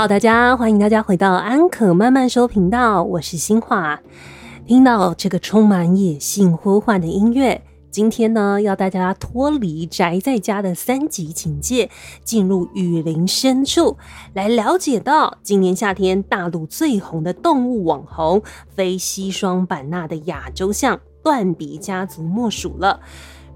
好，大家欢迎大家回到安可慢慢说频道，我是新华。听到这个充满野性呼唤的音乐，今天呢要大家脱离宅在家的三级警戒，进入雨林深处，来了解到今年夏天大陆最红的动物网红非西双版纳的亚洲象断鼻家族莫属了。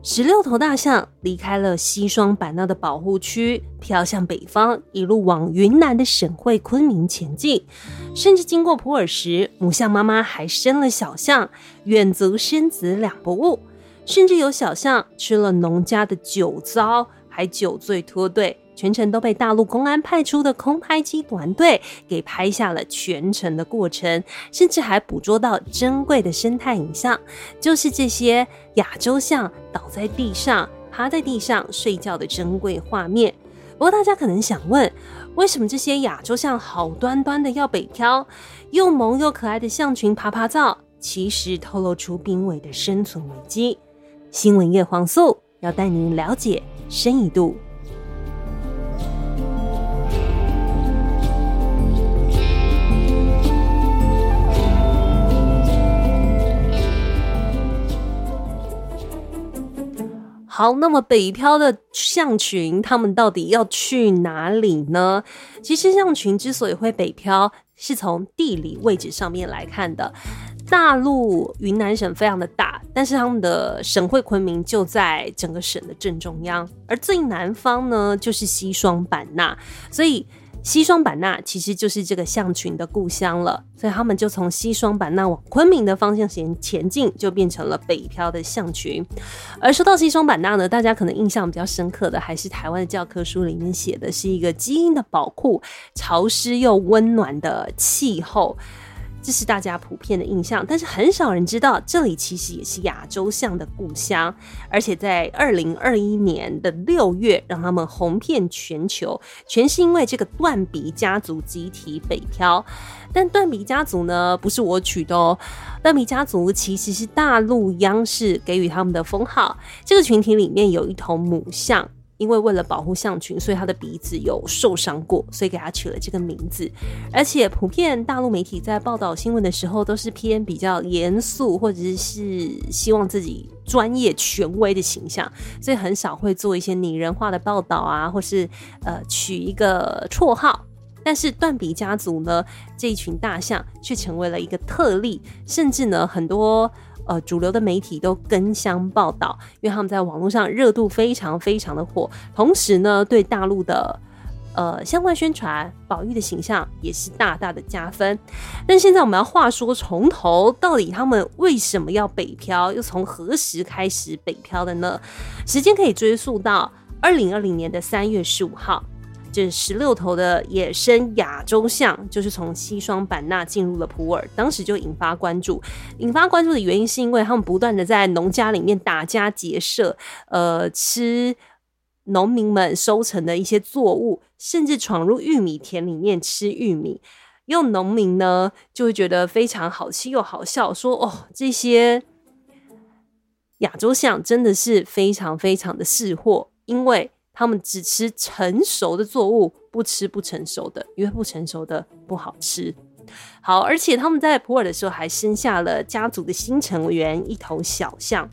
十六头大象离开了西双版纳的保护区，飘向北方，一路往云南的省会昆明前进。甚至经过普洱时，母象妈妈还生了小象，远足生子两不误。甚至有小象吃了农家的酒糟，还酒醉脱队。全程都被大陆公安派出的空拍机团队给拍下了全程的过程，甚至还捕捉到珍贵的生态影像，就是这些亚洲象倒在地上、趴在地上睡觉的珍贵画面。不过大家可能想问，为什么这些亚洲象好端端的要北漂？又萌又可爱的象群趴趴照，其实透露出濒危的生存危机。新闻叶黄素要带您了解深一度。好，那么北漂的象群，他们到底要去哪里呢？其实象群之所以会北漂，是从地理位置上面来看的。大陆云南省非常的大，但是他们的省会昆明就在整个省的正中央，而最南方呢，就是西双版纳，所以。西双版纳其实就是这个象群的故乡了，所以他们就从西双版纳往昆明的方向前前进，就变成了北漂的象群。而说到西双版纳呢，大家可能印象比较深刻的还是台湾的教科书里面写的是一个基因的宝库，潮湿又温暖的气候。这是大家普遍的印象，但是很少人知道，这里其实也是亚洲象的故乡。而且在二零二一年的六月，让他们红遍全球，全是因为这个断鼻家族集体北漂。但断鼻家族呢，不是我取的哦，断鼻家族其实是大陆央视给予他们的封号。这个群体里面有一头母象。因为为了保护象群，所以他的鼻子有受伤过，所以给他取了这个名字。而且普遍大陆媒体在报道新闻的时候，都是偏比较严肃，或者是希望自己专业权威的形象，所以很少会做一些拟人化的报道啊，或是呃取一个绰号。但是断鼻家族呢，这一群大象却成为了一个特例，甚至呢很多。呃，主流的媒体都争相报道，因为他们在网络上热度非常非常的火，同时呢，对大陆的呃相关宣传、宝玉的形象也是大大的加分。但现在我们要话说从头，到底他们为什么要北漂？又从何时开始北漂的呢？时间可以追溯到二零二零年的三月十五号。这十六头的野生亚洲象，就是从西双版纳进入了普洱，当时就引发关注。引发关注的原因是因为他们不断的在农家里面打家劫舍，呃，吃农民们收成的一些作物，甚至闯入玉米田里面吃玉米。用农民呢就会觉得非常好气又好笑，说哦，这些亚洲象真的是非常非常的识货，因为。他们只吃成熟的作物，不吃不成熟的，因为不成熟的不好吃。好，而且他们在普洱的时候还生下了家族的新成员一头小象，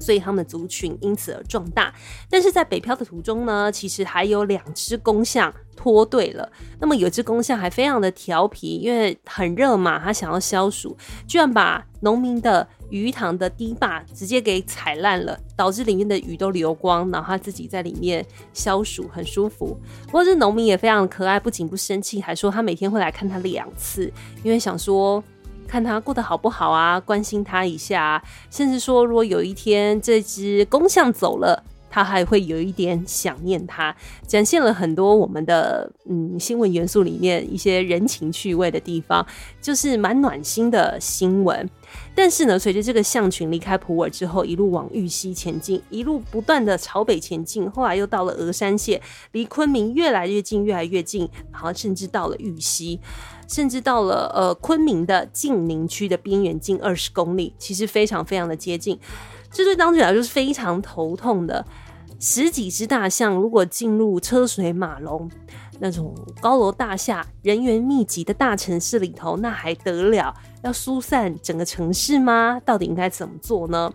所以他们族群因此而壮大。但是在北漂的途中呢，其实还有两只公象脱队了。那么有只公象还非常的调皮，因为很热嘛，他想要消暑，居然把农民的。鱼塘的堤坝直接给踩烂了，导致里面的鱼都流光，然后他自己在里面消暑，很舒服。不过这农民也非常可爱，不仅不生气，还说他每天会来看他两次，因为想说看他过得好不好啊，关心他一下，甚至说如果有一天这只公象走了。他还会有一点想念他，展现了很多我们的嗯新闻元素里面一些人情趣味的地方，就是蛮暖心的新闻。但是呢，随着这个象群离开普洱之后，一路往玉溪前进，一路不断的朝北前进，后来又到了峨山县，离昆明越来越近，越来越近，然后甚至到了玉溪，甚至到了呃昆明的晋宁区的边缘，近二十公里，其实非常非常的接近。这对当地来说是非常头痛的。十几只大象如果进入车水马龙、那种高楼大厦、人员密集的大城市里头，那还得了？要疏散整个城市吗？到底应该怎么做呢？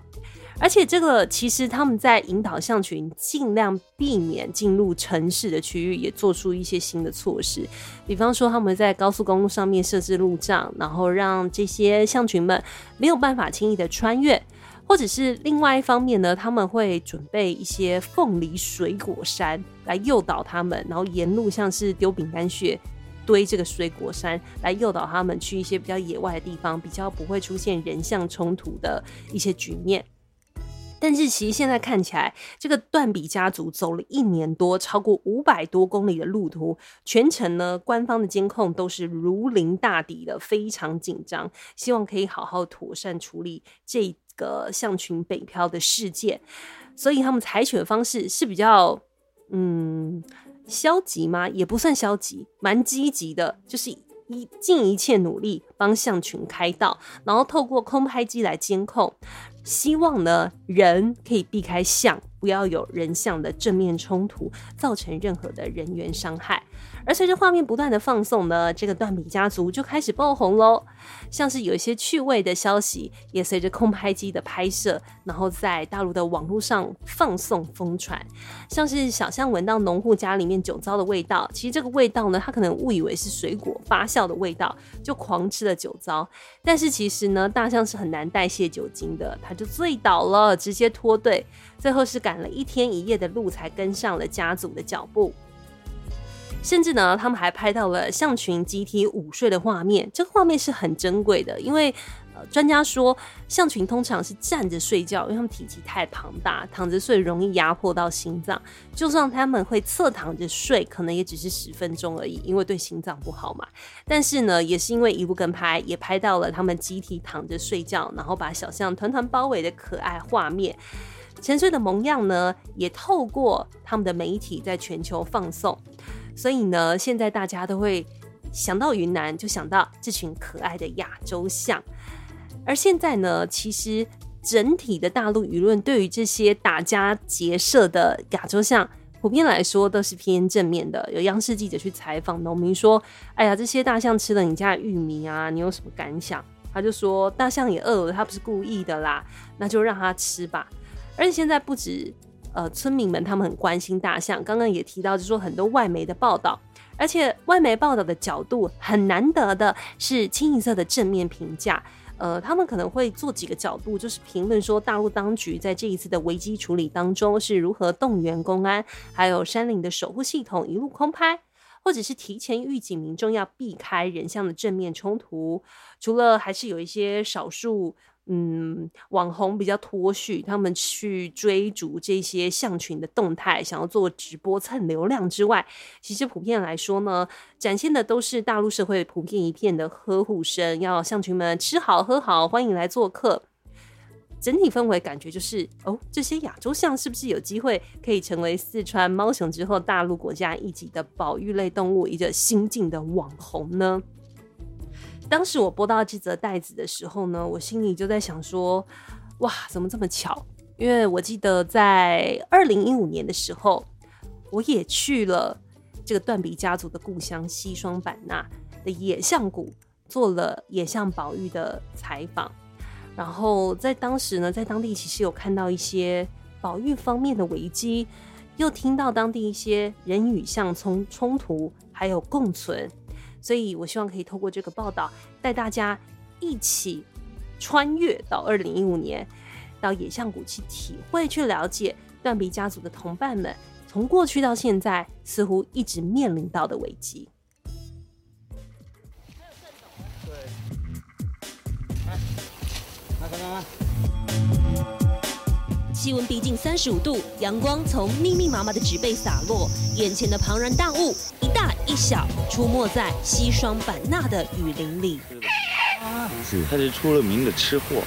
而且这个其实他们在引导象群尽量避免进入城市的区域，也做出一些新的措施。比方说他们在高速公路上面设置路障，然后让这些象群们没有办法轻易的穿越。或者是另外一方面呢，他们会准备一些凤梨水果山来诱导他们，然后沿路像是丢饼干屑堆这个水果山来诱导他们去一些比较野外的地方，比较不会出现人象冲突的一些局面。但是其实现在看起来，这个断笔家族走了一年多，超过五百多公里的路途，全程呢，官方的监控都是如临大敌的，非常紧张，希望可以好好妥善处理这个象群北漂的事件。所以他们采取的方式是比较，嗯，消极吗？也不算消极，蛮积极的，就是一尽一切努力帮象群开道，然后透过空拍机来监控。希望呢，人可以避开象，不要有人象的正面冲突，造成任何的人员伤害。而随着画面不断的放送呢，这个断笔家族就开始爆红喽。像是有一些趣味的消息，也随着空拍机的拍摄，然后在大陆的网络上放送疯传。像是小象闻到农户家里面酒糟的味道，其实这个味道呢，他可能误以为是水果发酵的味道，就狂吃了酒糟。但是其实呢，大象是很难代谢酒精的，它就醉倒了，直接脱队。最后是赶了一天一夜的路，才跟上了家族的脚步。甚至呢，他们还拍到了象群集体午睡的画面。这个画面是很珍贵的，因为专家说象群通常是站着睡觉，因为他们体积太庞大，躺着睡容易压迫到心脏。就算他们会侧躺着睡，可能也只是十分钟而已，因为对心脏不好嘛。但是呢，也是因为一路跟拍，也拍到了他们集体躺着睡觉，然后把小象团团包围的可爱画面。沉睡的模样呢，也透过他们的媒体在全球放送。所以呢，现在大家都会想到云南，就想到这群可爱的亚洲象。而现在呢，其实整体的大陆舆论对于这些打家劫舍的亚洲象，普遍来说都是偏正面的。有央视记者去采访农民说：“哎呀，这些大象吃了你家的玉米啊，你有什么感想？”他就说：“大象也饿了，他不是故意的啦，那就让他吃吧。”而且现在不止。呃，村民们他们很关心大象，刚刚也提到，就是说很多外媒的报道，而且外媒报道的角度很难得的是清一色的正面评价。呃，他们可能会做几个角度，就是评论说大陆当局在这一次的危机处理当中是如何动员公安，还有山林的守护系统一路空拍，或者是提前预警民众要避开人像的正面冲突。除了还是有一些少数。嗯，网红比较脱序，他们去追逐这些象群的动态，想要做直播蹭流量之外，其实普遍来说呢，展现的都是大陆社会普遍一片的呵护声，要象群们吃好喝好，欢迎来做客。整体氛围感觉就是，哦，这些亚洲象是不是有机会可以成为四川猫熊之后大陆国家一级的保育类动物，一个新晋的网红呢？当时我播到这则带子的时候呢，我心里就在想说，哇，怎么这么巧？因为我记得在二零一五年的时候，我也去了这个断笔家族的故乡西双版纳的野象谷，做了野象保育的采访。然后在当时呢，在当地其实有看到一些保育方面的危机，又听到当地一些人与象冲冲突，还有共存。所以，我希望可以透过这个报道，带大家一起穿越到二零一五年，到野象谷去体会、去了解断臂家族的同伴们从过去到现在似乎一直面临到的危机。对，来，来，来，来。气温逼近三十五度，阳光从密密麻麻的植被洒落，眼前的庞然大物一大一小，出没在西双版纳的雨林里。是，他是出了名的吃货。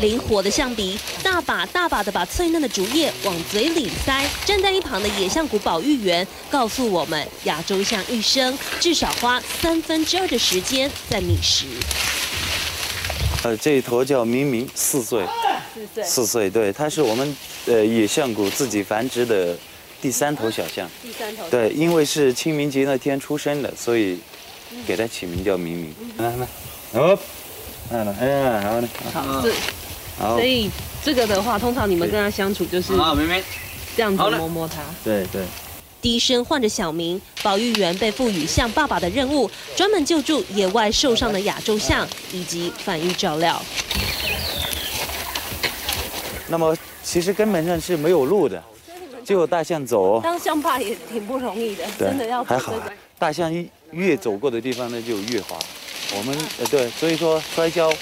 灵活的象鼻，大把大把的把脆嫩的竹叶往嘴里塞。站在一旁的野象谷保育员告诉我们，亚洲象一生至少花三分之二的时间在觅食。呃，这一头叫明明，四岁，四岁。四岁，对，它是我们呃野象谷自己繁殖的第三头小象。第三头。对，因为是清明节那天出生的，所以给它起名叫明明。来来，哦，来来，哎呀，好嘞。好，这，所以这个的话，通常你们跟它相处就是啊，明明，这样子摸摸它。对对。低声唤着小明，保育员被赋予象爸爸的任务，专门救助野外受伤的亚洲象以及繁育照料。那么其实根本上是没有路的，只有大象走。当象爸也挺不容易的，真的要还好。大象越走过的地方呢，就越滑。我们呃对，所以说摔跤。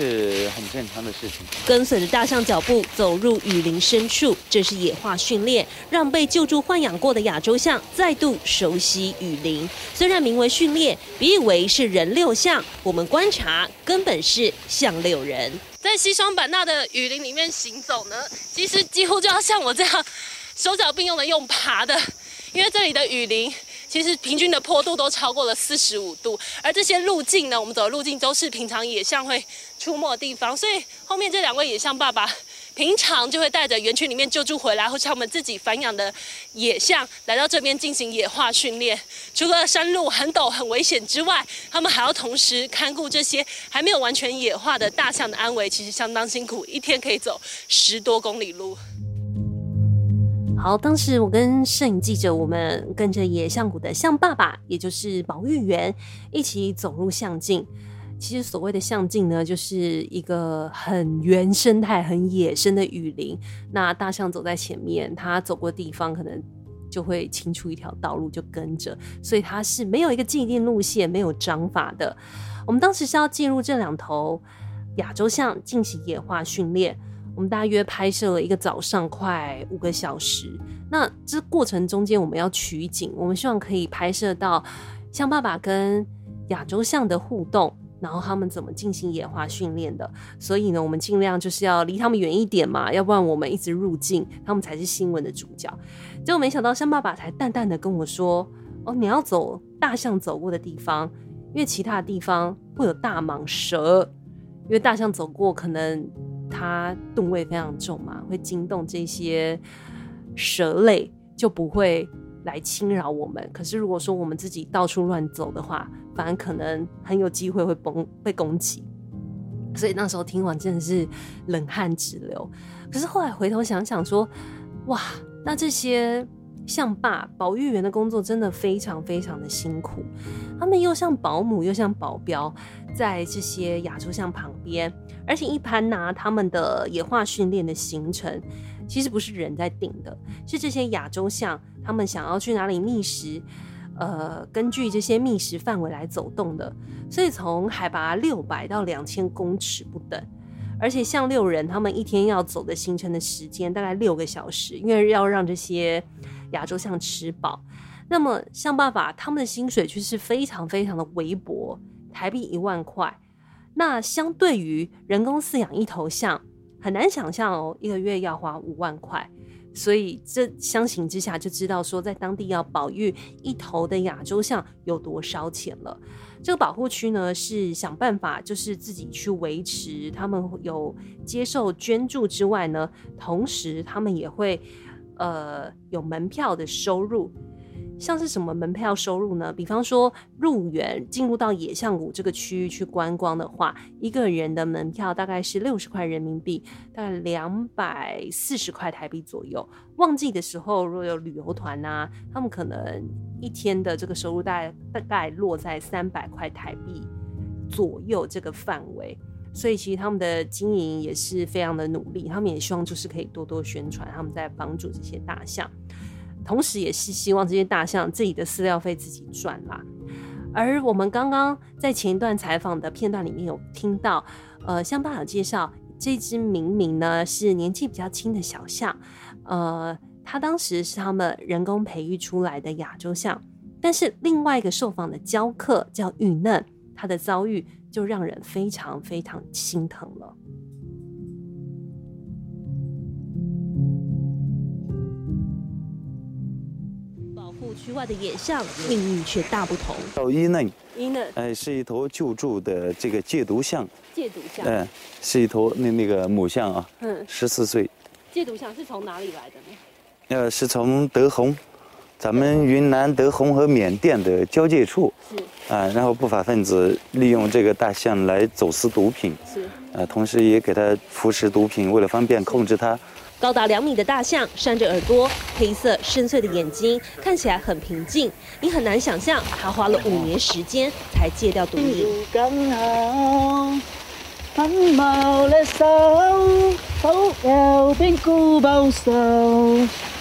是很正常的事情。跟随着大象脚步走入雨林深处，这是野化训练，让被救助豢养过的亚洲象再度熟悉雨林。虽然名为训练，别以为是人遛象，我们观察根本是象遛人。在西双版纳的雨林里面行走呢，其实几乎就要像我这样手脚并用的用爬的，因为这里的雨林。其实平均的坡度都超过了四十五度，而这些路径呢，我们走的路径都是平常野象会出没的地方，所以后面这两位野象爸爸平常就会带着园区里面救助回来或是他们自己繁养的野象来到这边进行野化训练。除了山路很陡很危险之外，他们还要同时看顾这些还没有完全野化的大象的安危，其实相当辛苦，一天可以走十多公里路。好，当时我跟摄影记者，我们跟着野象谷的象爸爸，也就是保育员，一起走入象境。其实所谓的象境呢，就是一个很原生态、很野生的雨林。那大象走在前面，它走过地方，可能就会清出一条道路，就跟着。所以它是没有一个既定路线，没有章法的。我们当时是要进入这两头亚洲象进行野化训练。我们大约拍摄了一个早上，快五个小时。那这过程中间，我们要取景，我们希望可以拍摄到象爸爸跟亚洲象的互动，然后他们怎么进行野化训练的。所以呢，我们尽量就是要离他们远一点嘛，要不然我们一直入镜，他们才是新闻的主角。结果没想到，象爸爸才淡淡的跟我说：“哦，你要走大象走过的地方，因为其他的地方会有大蟒蛇，因为大象走过可能。”它吨位非常重嘛，会惊动这些蛇类，就不会来侵扰我们。可是如果说我们自己到处乱走的话，反而可能很有机会会崩被攻击。所以那时候听完真的是冷汗直流。可是后来回头想想说，哇，那这些象爸保育员的工作真的非常非常的辛苦。他们又像保姆又像保镖，在这些亚洲象旁边。而且一盘拿，他们的野化训练的行程其实不是人在定的，是这些亚洲象他们想要去哪里觅食，呃，根据这些觅食范围来走动的。所以从海拔六百到两千公尺不等。而且像六人他们一天要走的行程的时间大概六个小时，因为要让这些亚洲象吃饱。那么象爸爸他们的薪水却是非常非常的微薄，台币一万块。那相对于人工饲养一头象，很难想象哦，一个月要花五万块，所以这相形之下就知道说，在当地要保育一头的亚洲象有多烧钱了。这个保护区呢，是想办法就是自己去维持，他们有接受捐助之外呢，同时他们也会呃有门票的收入。像是什么门票收入呢？比方说入园进入到野象谷这个区域去观光的话，一个人的门票大概是六十块人民币，大概两百四十块台币左右。旺季的时候，如果有旅游团啊，他们可能一天的这个收入大概大概落在三百块台币左右这个范围。所以其实他们的经营也是非常的努力，他们也希望就是可以多多宣传，他们在帮助这些大象。同时，也是希望这些大象自己的饲料费自己赚啦。而我们刚刚在前一段采访的片段里面有听到，呃，象爸有介绍这只明明呢是年纪比较轻的小象，呃，他当时是他们人工培育出来的亚洲象，但是另外一个受访的教客叫玉嫩，他的遭遇就让人非常非常心疼了。区外的野象，命运却大不同。到伊嫩，伊嫩，哎，是一头救助的这个戒毒象。戒毒象，嗯，是一头那那个母象啊，嗯，十四岁。戒毒象是从哪里来的呢？呃，是从德宏，咱们云南德宏和缅甸的交界处。是。啊，然后不法分子利用这个大象来走私毒品。是。呃，同时也给它服食毒品，为了方便控制它。高达两米的大象，扇着耳朵，黑色深邃的眼睛，看起来很平静。你很难想象，他花了五年时间才戒掉毒瘾。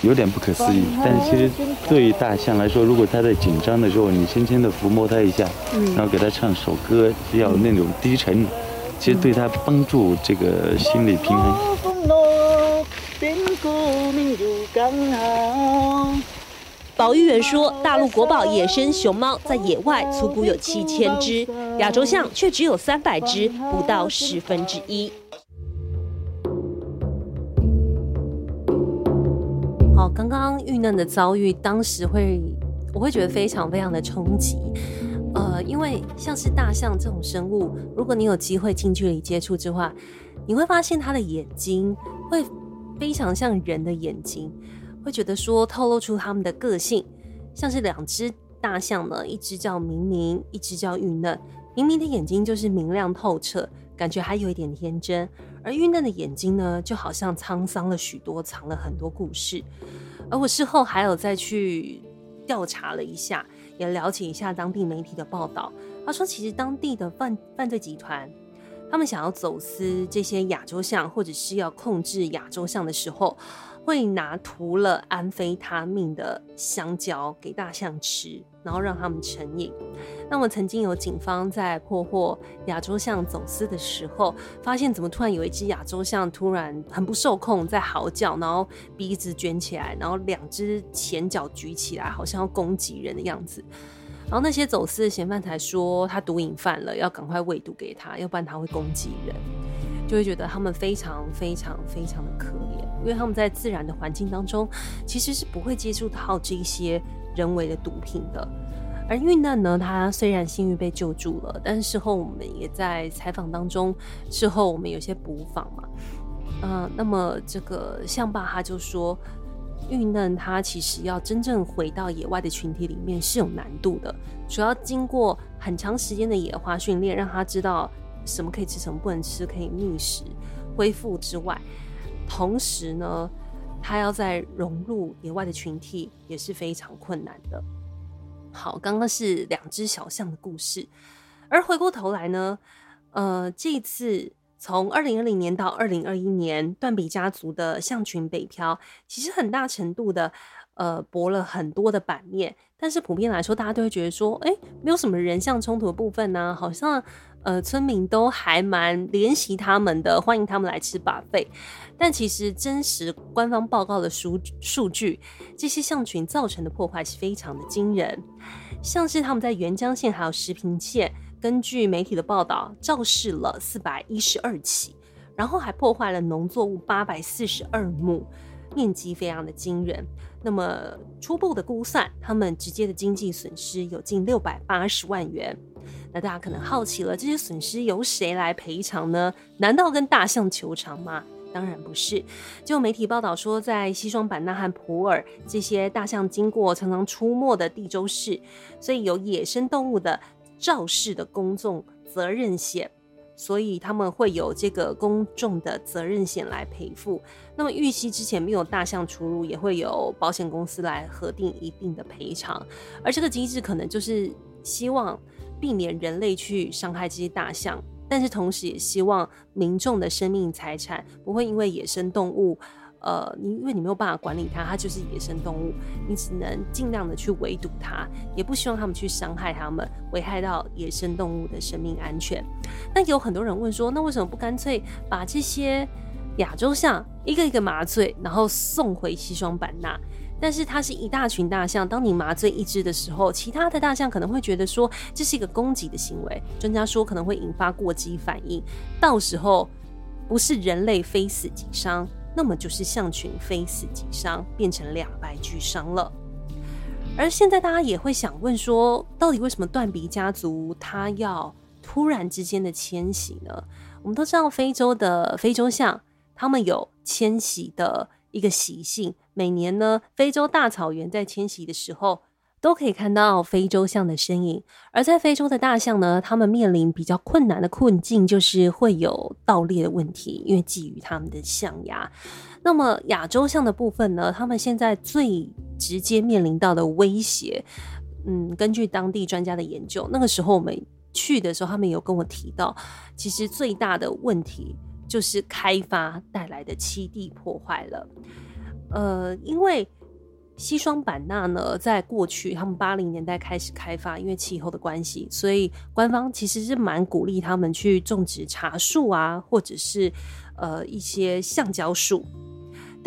有点不可思议，但其实对于大象来说，如果它在紧张的时候，你轻轻的抚摸它一下，然后给它唱首歌，要那种低沉，其实对它帮助这个心理平衡。保育员说，大陆国宝野生熊猫在野外粗估有七千只，亚洲象却只有三百只，不到十分之一。好，刚刚玉嫩的遭遇，当时会我会觉得非常非常的冲击，呃，因为像是大象这种生物，如果你有机会近距离接触之话，你会发现它的眼睛会。非常像人的眼睛，会觉得说透露出他们的个性，像是两只大象呢，一只叫明明，一只叫玉嫩。明明的眼睛就是明亮透彻，感觉还有一点天真，而玉嫩的眼睛呢，就好像沧桑了许多，藏了很多故事。而我事后还有再去调查了一下，也了解一下当地媒体的报道。他说，其实当地的犯犯罪集团。他们想要走私这些亚洲象，或者是要控制亚洲象的时候，会拿涂了安非他命的香蕉给大象吃，然后让他们成瘾。那么曾经有警方在破获亚洲象走私的时候，发现怎么突然有一只亚洲象突然很不受控在嚎叫，然后鼻子卷起来，然后两只前脚举起来，好像要攻击人的样子。然后那些走私的嫌犯才说他毒瘾犯了，要赶快喂毒给他，要不然他会攻击人，就会觉得他们非常非常非常的可怜，因为他们在自然的环境当中其实是不会接触到这些人为的毒品的。而遇难呢，他虽然幸运被救助了，但事后我们也在采访当中，事后我们有些补访嘛，嗯、那么这个象爸他就说。遇难他其实要真正回到野外的群体里面是有难度的，主要经过很长时间的野化训练，让他知道什么可以吃，什么不能吃，可以觅食、恢复之外，同时呢，他要再融入野外的群体也是非常困难的。好，刚刚是两只小象的故事，而回过头来呢，呃，这一次。从二零二零年到二零二一年，断笔家族的象群北漂，其实很大程度的，呃，博了很多的版面。但是普遍来说，大家都会觉得说，哎，没有什么人像冲突的部分呢，好像，呃，村民都还蛮怜惜他们的，欢迎他们来吃把费。但其实真实官方报告的数数据，这些象群造成的破坏是非常的惊人，像是他们在元江县还有石屏县。根据媒体的报道，肇事了四百一十二起，然后还破坏了农作物八百四十二亩，面积非常的惊人。那么初步的估算，他们直接的经济损失有近六百八十万元。那大家可能好奇了，这些损失由谁来赔偿呢？难道跟大象求偿吗？当然不是。就媒体报道说，在西双版纳和普洱这些大象经过常常出没的地州市，所以有野生动物的。肇事的公众责任险，所以他们会有这个公众的责任险来赔付。那么预期之前没有大象出入，也会有保险公司来核定一定的赔偿。而这个机制可能就是希望避免人类去伤害这些大象，但是同时也希望民众的生命财产不会因为野生动物。呃，你因为你没有办法管理它，它就是野生动物，你只能尽量的去围堵它，也不希望他们去伤害它们，危害到野生动物的生命安全。那有很多人问说，那为什么不干脆把这些亚洲象一个一个麻醉，然后送回西双版纳？但是它是一大群大象，当你麻醉一只的时候，其他的大象可能会觉得说这是一个攻击的行为，专家说可能会引发过激反应，到时候不是人类非死即伤。那么就是象群非死即伤，变成两败俱伤了。而现在大家也会想问说，到底为什么断鼻家族它要突然之间的迁徙呢？我们都知道非洲的非洲象，它们有迁徙的一个习性。每年呢，非洲大草原在迁徙的时候，都可以看到非洲象的身影。而在非洲的大象呢，它们面临比较困难的困境，就是会有盗猎的问题，因为觊觎他们的象牙。那么亚洲象的部分呢，他们现在最直接面临到的威胁，嗯，根据当地专家的研究，那个时候我们去的时候，他们有跟我提到，其实最大的问题就是开发带来的栖地破坏了。呃，因为西双版纳呢，在过去他们八零年代开始开发，因为气候的关系，所以官方其实是蛮鼓励他们去种植茶树啊，或者是呃一些橡胶树。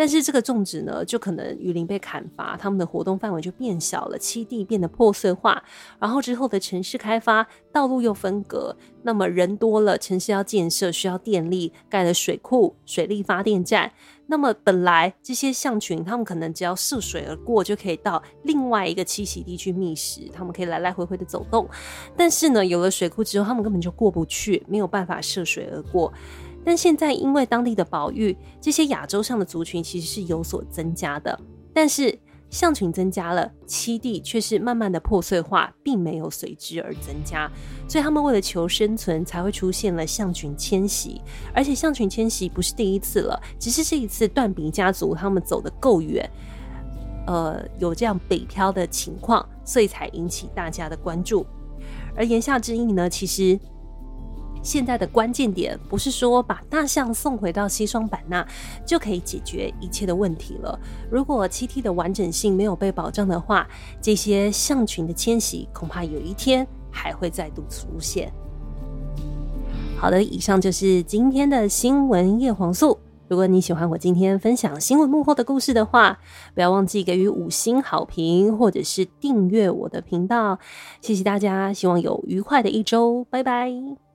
但是这个种植呢，就可能雨林被砍伐，他们的活动范围就变小了，栖地变得破碎化。然后之后的城市开发，道路又分隔，那么人多了，城市要建设需要电力，盖了水库、水力发电站。那么本来这些象群，他们可能只要涉水而过，就可以到另外一个栖息地去觅食，他们可以来来回回的走动。但是呢，有了水库之后，他们根本就过不去，没有办法涉水而过。但现在因为当地的保育，这些亚洲象的族群其实是有所增加的。但是象群增加了，栖地却是慢慢的破碎化，并没有随之而增加。所以他们为了求生存，才会出现了象群迁徙。而且象群迁徙不是第一次了，只是这一次断鼻家族他们走得够远，呃，有这样北漂的情况，所以才引起大家的关注。而言下之意呢，其实。现在的关键点不是说把大象送回到西双版纳就可以解决一切的问题了。如果七 T 的完整性没有被保障的话，这些象群的迁徙恐怕有一天还会再度出现。好的，以上就是今天的新闻叶黄素。如果你喜欢我今天分享新闻幕后的故事的话，不要忘记给予五星好评，或者是订阅我的频道。谢谢大家，希望有愉快的一周，拜拜。